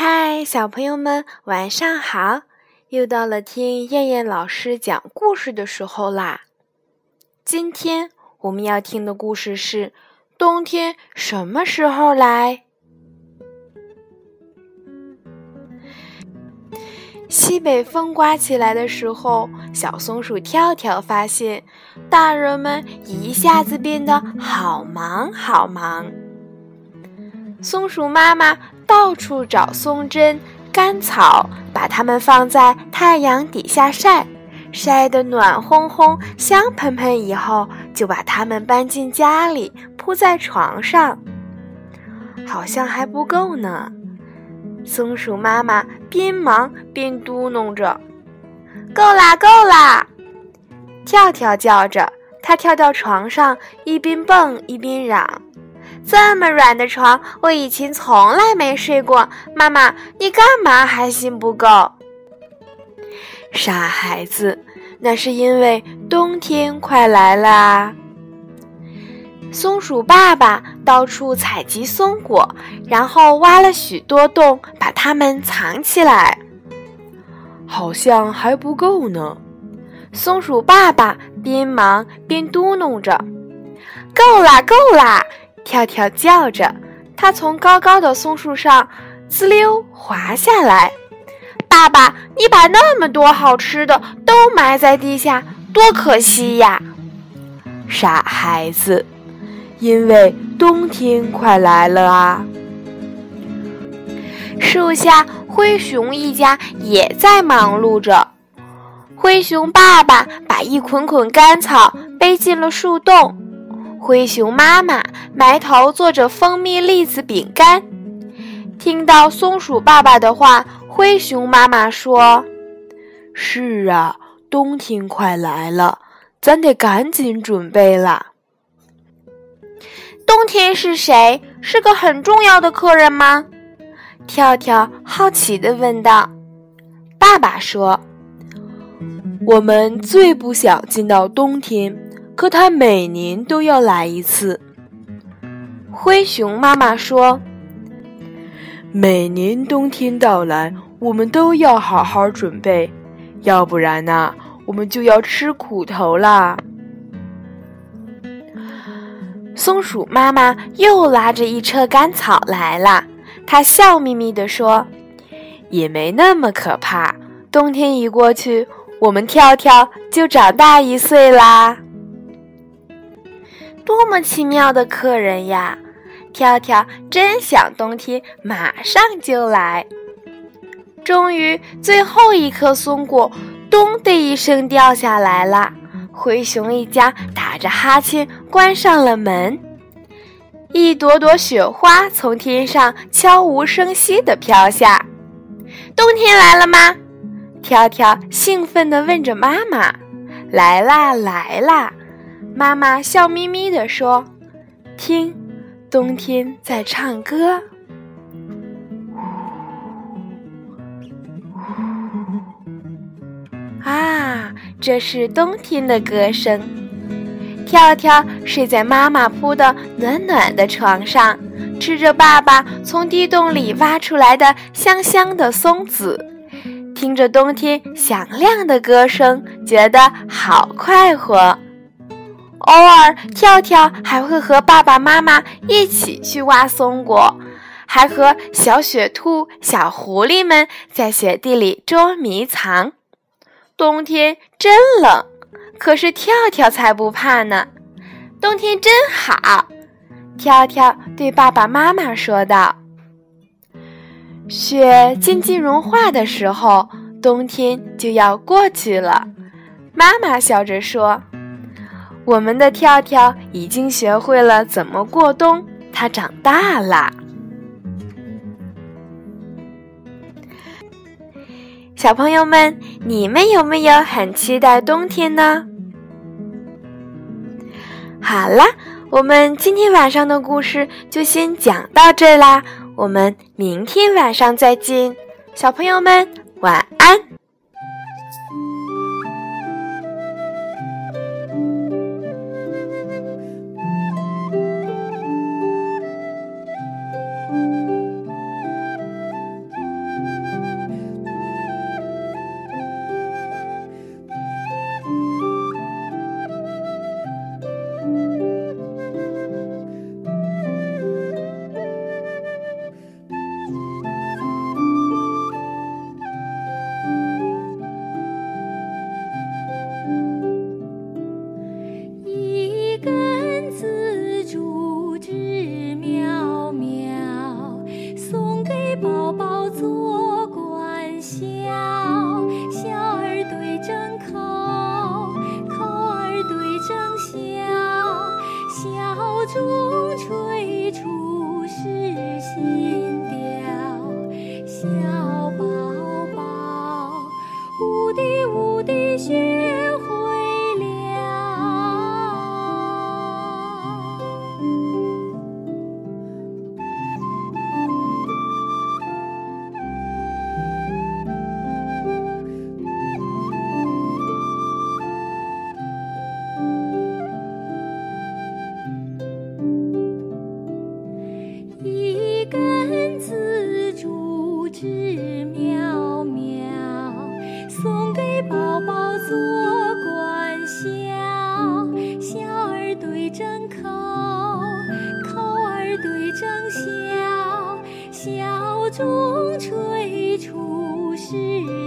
嗨，小朋友们，晚上好！又到了听燕燕老师讲故事的时候啦。今天我们要听的故事是：冬天什么时候来？西北风刮起来的时候，小松鼠跳跳发现，大人们一下子变得好忙好忙。松鼠妈妈到处找松针、干草，把它们放在太阳底下晒，晒得暖烘烘、香喷喷以后，就把它们搬进家里，铺在床上。好像还不够呢，松鼠妈妈边忙边嘟哝着：“够啦，够啦！”跳跳叫着，它跳到床上，一边蹦一边嚷。这么软的床，我以前从来没睡过。妈妈，你干嘛还嫌不够？傻孩子，那是因为冬天快来了。松鼠爸爸到处采集松果，然后挖了许多洞，把它们藏起来。好像还不够呢。松鼠爸爸边忙边嘟哝着：“够啦，够啦！”跳跳叫着，它从高高的松树上滋溜滑下来。爸爸，你把那么多好吃的都埋在地下，多可惜呀！傻孩子，因为冬天快来了啊！树下，灰熊一家也在忙碌着。灰熊爸爸把一捆捆干草背进了树洞。灰熊妈妈埋头做着蜂蜜栗子饼干，听到松鼠爸爸的话，灰熊妈妈说：“是啊，冬天快来了，咱得赶紧准备了。”冬天是谁？是个很重要的客人吗？跳跳好奇地问道。爸爸说：“我们最不想进到冬天。”可它每年都要来一次。灰熊妈妈说：“每年冬天到来，我们都要好好准备，要不然呢，我们就要吃苦头啦。”松鼠妈妈又拉着一车干草来了，她笑眯眯地说：“也没那么可怕，冬天一过去，我们跳跳就长大一岁啦。”多么奇妙的客人呀！跳跳真想冬天马上就来。终于，最后一颗松果“咚”的一声掉下来了。灰熊一家打着哈欠关上了门。一朵朵雪花从天上悄无声息地飘下。冬天来了吗？跳跳兴奋地问着妈妈：“来啦，来啦！”妈妈笑眯眯地说：“听，冬天在唱歌。”啊，这是冬天的歌声。跳跳睡在妈妈铺的暖暖的床上，吃着爸爸从地洞里挖出来的香香的松子，听着冬天响亮的歌声，觉得好快活。偶尔，跳跳还会和爸爸妈妈一起去挖松果，还和小雪兔、小狐狸们在雪地里捉迷藏。冬天真冷，可是跳跳才不怕呢。冬天真好，跳跳对爸爸妈妈说道。雪渐渐融化的时候，冬天就要过去了。妈妈笑着说。我们的跳跳已经学会了怎么过冬，它长大啦。小朋友们，你们有没有很期待冬天呢？好啦，我们今天晚上的故事就先讲到这啦，我们明天晚上再见，小朋友们晚安。呜滴呜滴箫中吹出是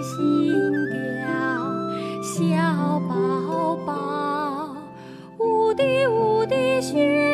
新调小宝宝呜的呜的雪